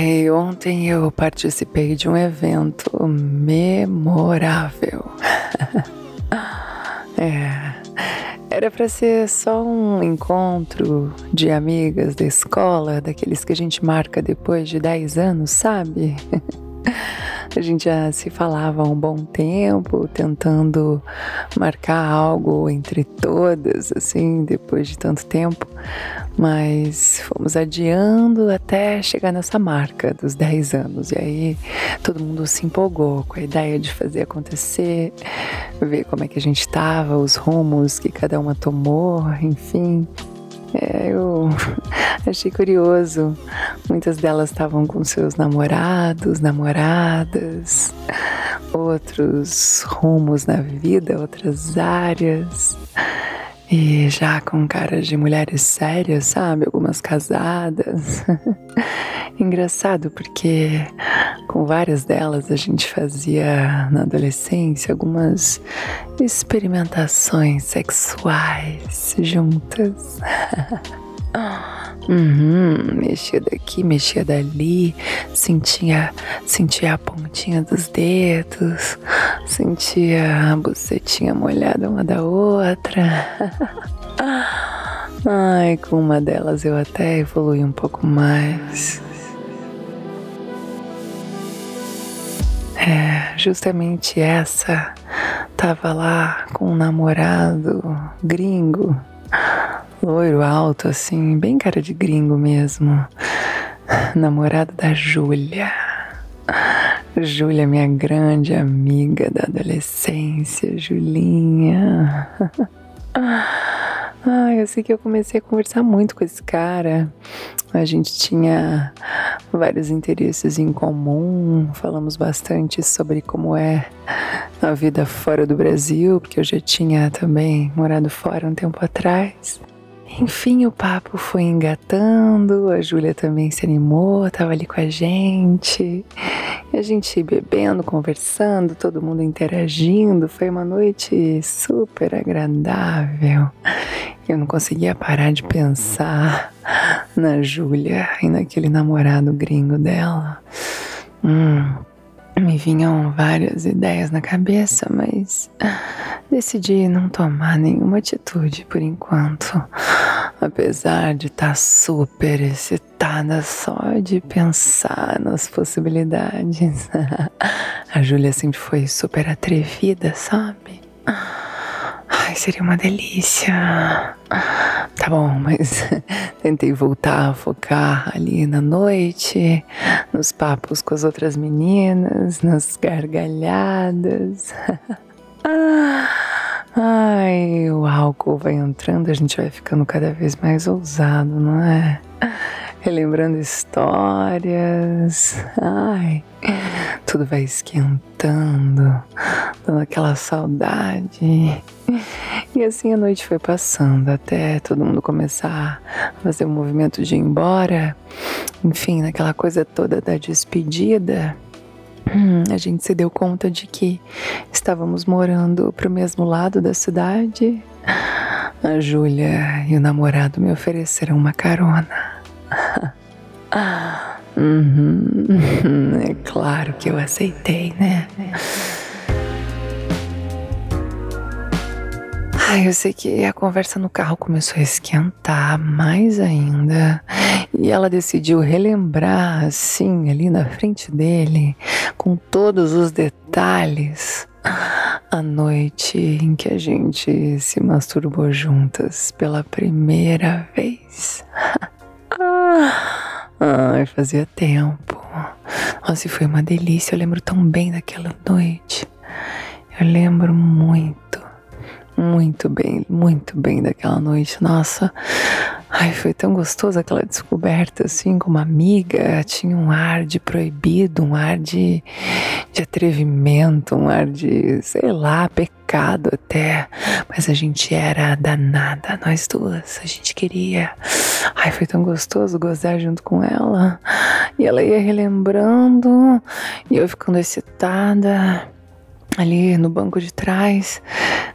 Ai, ontem eu participei de um evento memorável. é. Era para ser só um encontro de amigas da escola, daqueles que a gente marca depois de 10 anos, sabe? A gente já se falava há um bom tempo, tentando marcar algo entre todas, assim, depois de tanto tempo, mas fomos adiando até chegar nessa marca dos 10 anos. E aí todo mundo se empolgou com a ideia de fazer acontecer, ver como é que a gente estava, os rumos que cada uma tomou, enfim. É, eu achei curioso. Muitas delas estavam com seus namorados, namoradas, outros rumos na vida, outras áreas. E já com caras de mulheres sérias, sabe? Algumas casadas. Engraçado porque com várias delas a gente fazia na adolescência algumas experimentações sexuais juntas. Uhum, mexia daqui, mexia dali, sentia, sentia a pontinha dos dedos, sentia a bucetinha molhada uma da outra. Ai, com uma delas eu até evolui um pouco mais. É, justamente essa tava lá com um namorado gringo loiro alto, assim, bem cara de gringo mesmo. Namorado da Júlia. Júlia, minha grande amiga da adolescência, Julinha. Ah, eu sei que eu comecei a conversar muito com esse cara. A gente tinha vários interesses em comum, falamos bastante sobre como é a vida fora do Brasil, porque eu já tinha também morado fora um tempo atrás. Enfim, o papo foi engatando, a Júlia também se animou, estava ali com a gente. E a gente bebendo, conversando, todo mundo interagindo. Foi uma noite super agradável. Eu não conseguia parar de pensar na Júlia e naquele namorado gringo dela. Hum, me vinham várias ideias na cabeça, mas decidi não tomar nenhuma atitude por enquanto. Apesar de estar tá super excitada só de pensar nas possibilidades. A Júlia sempre foi super atrevida, sabe? Ai, seria uma delícia. Tá bom, mas tentei voltar a focar ali na noite, nos papos com as outras meninas, nas gargalhadas. Ai, o álcool vai entrando, a gente vai ficando cada vez mais ousado, não é? Relembrando histórias. Ai, tudo vai esquentando, dando aquela saudade. E assim a noite foi passando até todo mundo começar a fazer o movimento de ir embora. Enfim, naquela coisa toda da despedida. A gente se deu conta de que estávamos morando para o mesmo lado da cidade. A Júlia e o namorado me ofereceram uma carona. Uhum. É claro que eu aceitei, né? Ai, eu sei que a conversa no carro começou a esquentar mais ainda. E ela decidiu relembrar, assim, ali na frente dele, com todos os detalhes, a noite em que a gente se masturbou juntas pela primeira vez. Ai, fazia tempo. Nossa, foi uma delícia. Eu lembro tão bem daquela noite. Eu lembro muito muito bem, muito bem daquela noite. Nossa, Ai, foi tão gostoso aquela descoberta, assim, como amiga. Tinha um ar de proibido, um ar de, de atrevimento, um ar de, sei lá, pecado até. Mas a gente era danada, nós duas. A gente queria. Ai, foi tão gostoso gozar junto com ela. E ela ia relembrando, e eu ficando excitada ali no banco de trás,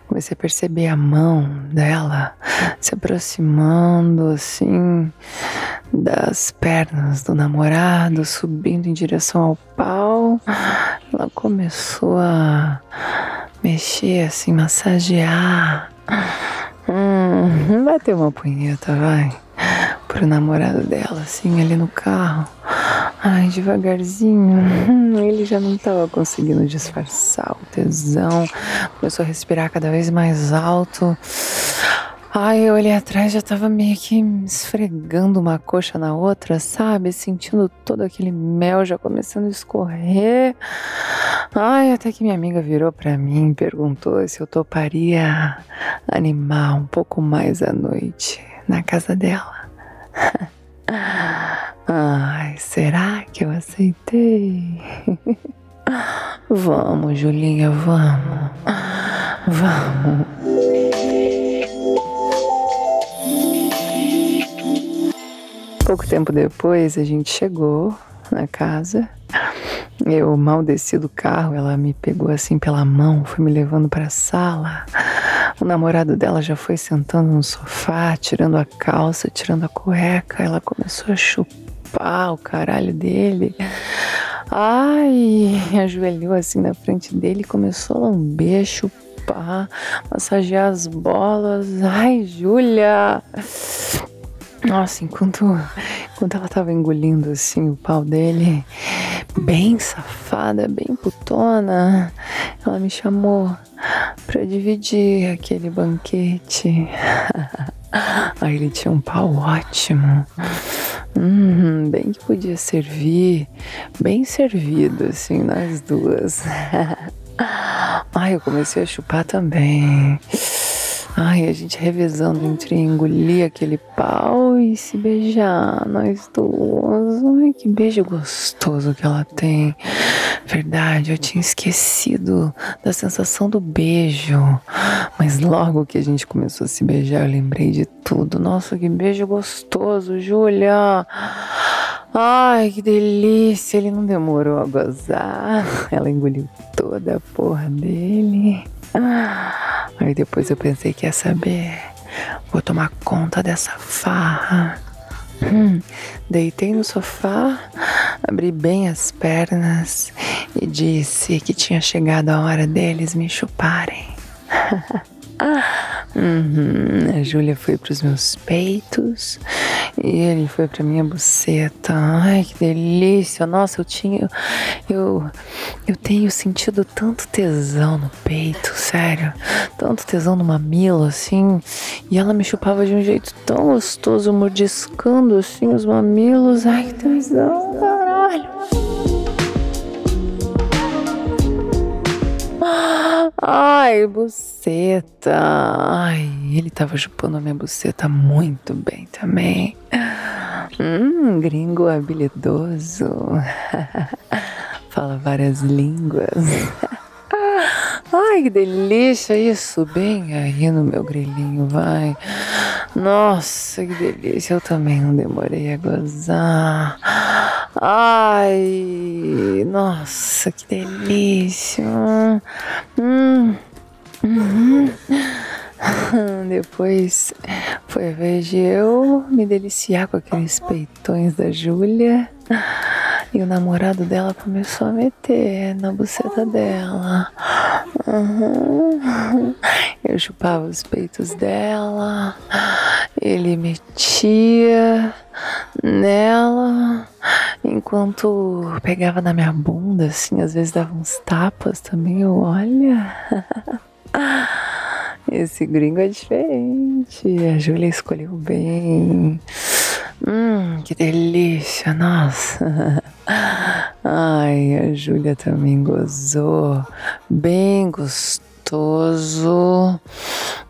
comecei a perceber a mão dela se aproximando assim das pernas do namorado, subindo em direção ao pau. Ela começou a mexer assim, massagear. Hum, bater uma punheta, vai. Pro namorado dela, assim, ali no carro. Ai, devagarzinho. Ele já não estava conseguindo disfarçar o tesão. Começou a respirar cada vez mais alto. Ai, eu olhei atrás, já tava meio que esfregando uma coxa na outra, sabe? Sentindo todo aquele mel já começando a escorrer. Ai, até que minha amiga virou para mim e perguntou se eu toparia animar um pouco mais à noite na casa dela. Ai, será que eu aceitei? Vamos, Julinha, vamos. Vamos. Pouco tempo depois a gente chegou na casa. Eu mal desci do carro, ela me pegou assim pela mão, foi me levando para a sala. O namorado dela já foi sentando no sofá, tirando a calça, tirando a cueca. Ela começou a chupar o caralho dele. Ai, ajoelhou assim na frente dele e começou a lamber, chupar, massagear as bolas. Ai, Júlia! Nossa, enquanto, enquanto ela tava engolindo assim o pau dele, bem safada, bem putona, ela me chamou para dividir aquele banquete. Aí ele tinha um pau ótimo. Hum, bem que podia servir, bem servido, assim, nós duas. Ai, eu comecei a chupar também. Ai, a gente revezando entre engolir aquele pau e se beijar, nós duas. Ai, que beijo gostoso que ela tem. Verdade, eu tinha esquecido da sensação do beijo. Mas logo que a gente começou a se beijar, eu lembrei de tudo. Nossa, que beijo gostoso, Júlia. Ai, que delícia. Ele não demorou a gozar. Ela engoliu toda a porra dele. Aí depois eu pensei que ia saber. Vou tomar conta dessa farra. Hum, deitei no sofá, abri bem as pernas e disse que tinha chegado a hora deles me chuparem. Uhum, a Júlia foi para os meus peitos e ele foi para minha buceta. Ai, que delícia! Nossa, eu tinha. Eu, eu tenho sentido tanto tesão no peito, sério. Tanto tesão no mamilo, assim. E ela me chupava de um jeito tão gostoso, mordiscando assim os mamilos. Ai, que tesão, caralho! Ai, buceta. Ai, ele tava chupando a minha buceta muito bem também. Hum, gringo habilidoso. Fala várias línguas. Ai, que delícia isso, bem aí no meu grilinho, vai. Nossa, que delícia, eu também não demorei a gozar. Ai, nossa, que delícia. Hum. Uhum. Depois foi a vez de eu me deliciar com aqueles peitões da Júlia. E o namorado dela começou a meter na buceta dela. Uhum. Eu chupava os peitos dela. Ele metia nela. Enquanto pegava na minha bunda, assim, às vezes dava uns tapas também. Eu, olha. Esse gringo é diferente. A Júlia escolheu bem. Hum, que delícia, nossa. Ai, a Júlia também gozou. Bem gostoso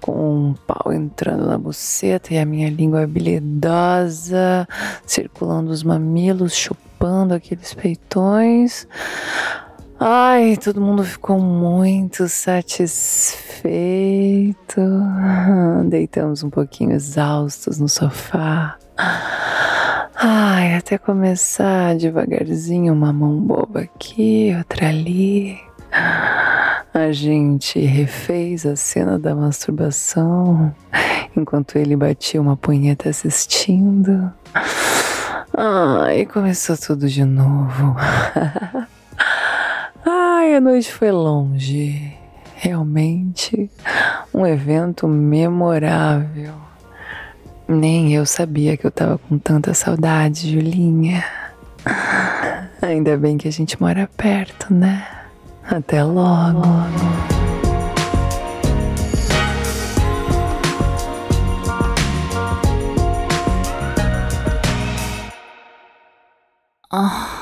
com um pau entrando na buceta e a minha língua habilidosa, circulando os mamilos, chupando aqueles peitões. Ai, todo mundo ficou muito satisfeito. Deitamos um pouquinho exaustos no sofá. Ai, até começar devagarzinho, uma mão boba aqui, outra ali. A gente refez a cena da masturbação enquanto ele batia uma punheta assistindo. Ai, começou tudo de novo. Ai, a noite foi longe. Realmente um evento memorável. Nem eu sabia que eu tava com tanta saudade, Julinha. Ainda bem que a gente mora perto, né? Até logo. Ah.